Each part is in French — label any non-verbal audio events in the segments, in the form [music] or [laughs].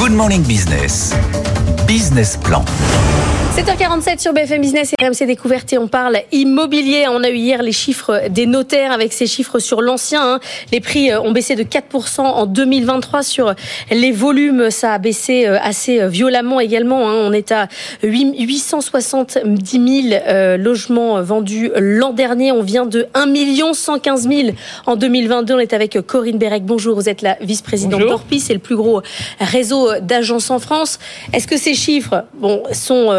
Good Morning Business. Business Plan. 7h47 sur BFM Business et RMC Découverte et on parle immobilier. On a eu hier les chiffres des notaires avec ces chiffres sur l'ancien. Hein. Les prix euh, ont baissé de 4% en 2023 sur les volumes. Ça a baissé euh, assez euh, violemment également. Hein. On est à 870 000 logements vendus l'an dernier. On vient de 1 115 000 en 2022. On est avec Corinne Bérec. Bonjour, vous êtes la vice-présidente d'Orpi. C'est le plus gros réseau d'agences en France. Est-ce que ces chiffres bon, sont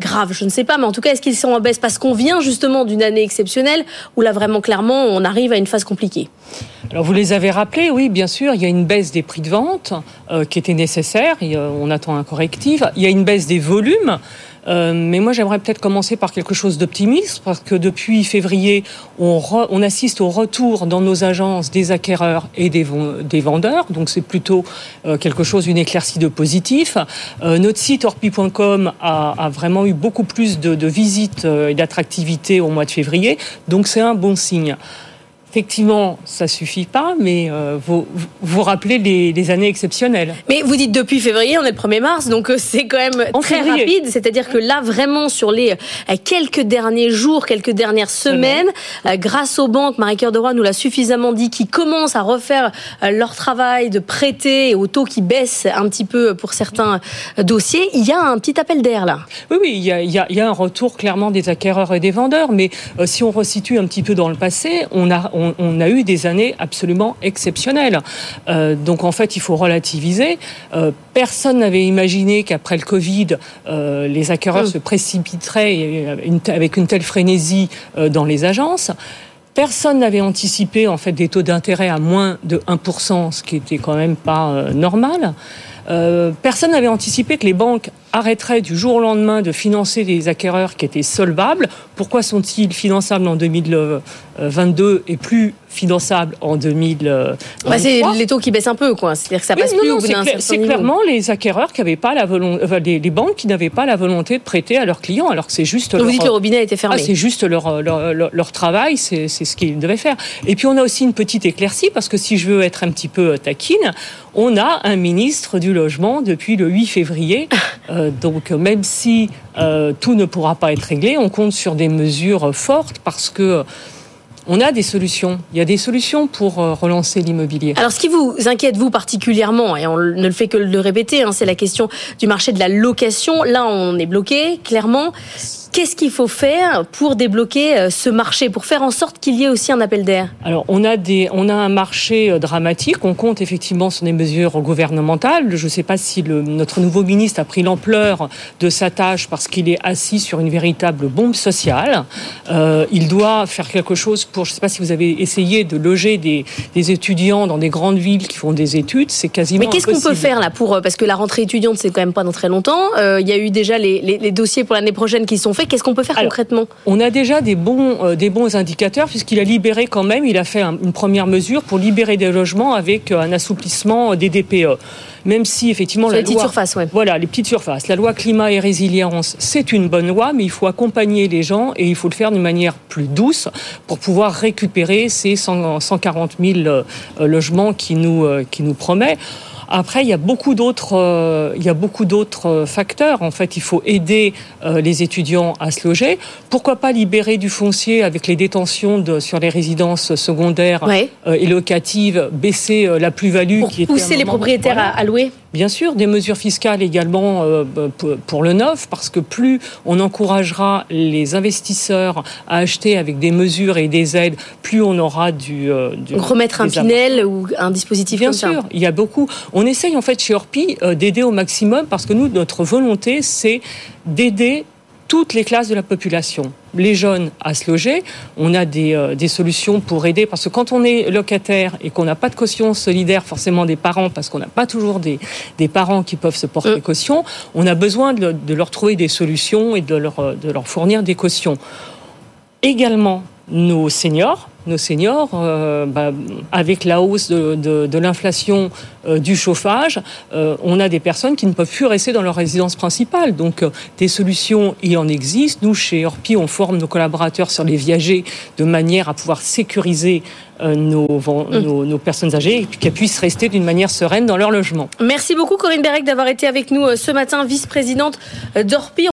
grave, je ne sais pas, mais en tout cas, est-ce qu'ils sont en baisse? Parce qu'on vient justement d'une année exceptionnelle où là vraiment clairement on arrive à une phase compliquée alors vous les avez rappelés, oui, bien sûr, il y a une baisse des prix de vente euh, qui était nécessaire, et, on attend un correctif. Il y a une baisse des volumes. Euh, mais moi, j'aimerais peut-être commencer par quelque chose d'optimiste, parce que depuis février, on, on, assiste au retour dans nos agences des acquéreurs et des, vendeurs. Donc, c'est plutôt euh, quelque chose, une éclaircie de positif. Euh, notre site orpi.com a, a, vraiment eu beaucoup plus de, de visites et d'attractivité au mois de février. Donc, c'est un bon signe. Effectivement, ça suffit pas, mais euh, vous vous rappelez les, années exceptionnelles. Mais vous dites depuis février, on est le 1er mars, donc euh, c'est quand même très rapide. C'est-à-dire que là, vraiment, sur les euh, quelques derniers jours, quelques dernières semaines, grâce aux banques, Marie-Cœur de Roy nous l'a suffisamment dit, qui commencent à refaire leur travail de prêter au taux qui baisse un petit peu pour certains dossiers, il y a un petit appel d'air là. Oui, oui, il y, a, il, y a, un retour clairement des acquéreurs et des vendeurs, mais si on resitue un petit peu dans le passé, on a on, a eu des années absolument exceptionnelles. Euh, donc en fait, il faut relativiser. Euh, personne n'avait imaginé qu'après le Covid, euh, les acquéreurs mm. se précipiteraient avec une telle frénésie dans les agences. Personne n'avait anticipé en fait des taux d'intérêt à moins de 1%, ce qui était quand même pas normal. personne n'avait anticipé que les banques arrêteraient du jour au lendemain de financer des acquéreurs qui étaient solvables. Pourquoi sont-ils finançables en 2022 et plus finançables en 2023 bah C'est les taux qui baissent un peu, quoi. C'est-à-dire que ça passe plus au bout d'un C'est clairement les acquéreurs qui n'avaient pas la volonté, les, banques qui n'avaient pas la volonté de prêter à leurs clients, alors que c'est juste. Vous dites que le robinet était fermé. Ah, c'est juste leur, leur, leur, travail, c'est ce qu'ils devaient faire. Et puis on a aussi une petite éclaircie parce que si je veux être un petit peu taquine, on a un ministre du logement depuis le 8 février. [laughs] Euh, donc même si euh, tout ne pourra pas être réglé, on compte sur des mesures fortes parce que on a des solutions. Il y a des solutions pour euh, relancer l'immobilier. Alors, ce qui vous inquiète, vous particulièrement, et on ne le fait que le répéter, hein, c'est la question du marché de la location. Là, on est bloqué, clairement. Qu'est-ce qu'il faut faire pour débloquer euh, ce marché, pour faire en sorte qu'il y ait aussi un appel d'air? Alors, on a, des, on a un marché euh, dramatique. On compte effectivement sur des mesures gouvernementales. Je ne sais pas si le, notre nouveau ministre a pris l'ampleur de sa tâche parce qu'il est assis sur une véritable bombe sociale. Euh, il doit faire quelque chose pour. Je ne sais pas si vous avez essayé de loger des, des étudiants dans des grandes villes qui font des études. C'est quasiment. Mais qu'est-ce qu'on peut faire là pour parce que la rentrée étudiante c'est quand même pas dans très longtemps. il y a eu déjà les, les, les dossiers pour l'année prochaine qui sont Qu'est-ce qu'on peut faire concrètement On a déjà des bons, euh, des bons indicateurs puisqu'il a libéré quand même, il a fait une première mesure pour libérer des logements avec euh, un assouplissement des DPE. Même si effectivement la les petites surfaces, ouais. voilà les petites surfaces, la loi climat et résilience, c'est une bonne loi, mais il faut accompagner les gens et il faut le faire d'une manière plus douce pour pouvoir récupérer ces 140 000 euh, logements qui nous qui nous promet. Après, il y a beaucoup d'autres, euh, il y a beaucoup d'autres euh, facteurs. En fait, il faut aider euh, les étudiants à se loger. Pourquoi pas libérer du foncier avec les détentions de, sur les résidences secondaires et locatives, baisser la plus-value qui est pousser les propriétaires à louer. Bien sûr, des mesures fiscales également pour le neuf, parce que plus on encouragera les investisseurs à acheter avec des mesures et des aides, plus on aura du... du remettre un Pinel ou un dispositif Bien comme sûr, il y a beaucoup. On essaye en fait chez Orpi euh, d'aider au maximum parce que nous, notre volonté, c'est d'aider toutes les classes de la population. Les jeunes à se loger, on a des, euh, des, solutions pour aider, parce que quand on est locataire et qu'on n'a pas de caution solidaire forcément des parents, parce qu'on n'a pas toujours des, des, parents qui peuvent se porter euh. caution, on a besoin de, de, leur trouver des solutions et de leur, de leur fournir des cautions. Également, nos seniors, nos seniors, bah, avec la hausse de, l'inflation du chauffage, on a des personnes qui ne peuvent plus rester dans leur résidence principale. Donc, des solutions, il en existe. Nous, chez Orpi, on forme nos collaborateurs sur les viagers de manière à pouvoir sécuriser euh, mm. nos, nos, personnes âgées et qu'elles puissent rester d'une manière sereine dans leur logement. Merci beaucoup Corinne Bérec d'avoir été avec nous euh, ce matin, vice-présidente euh, d'Orpi.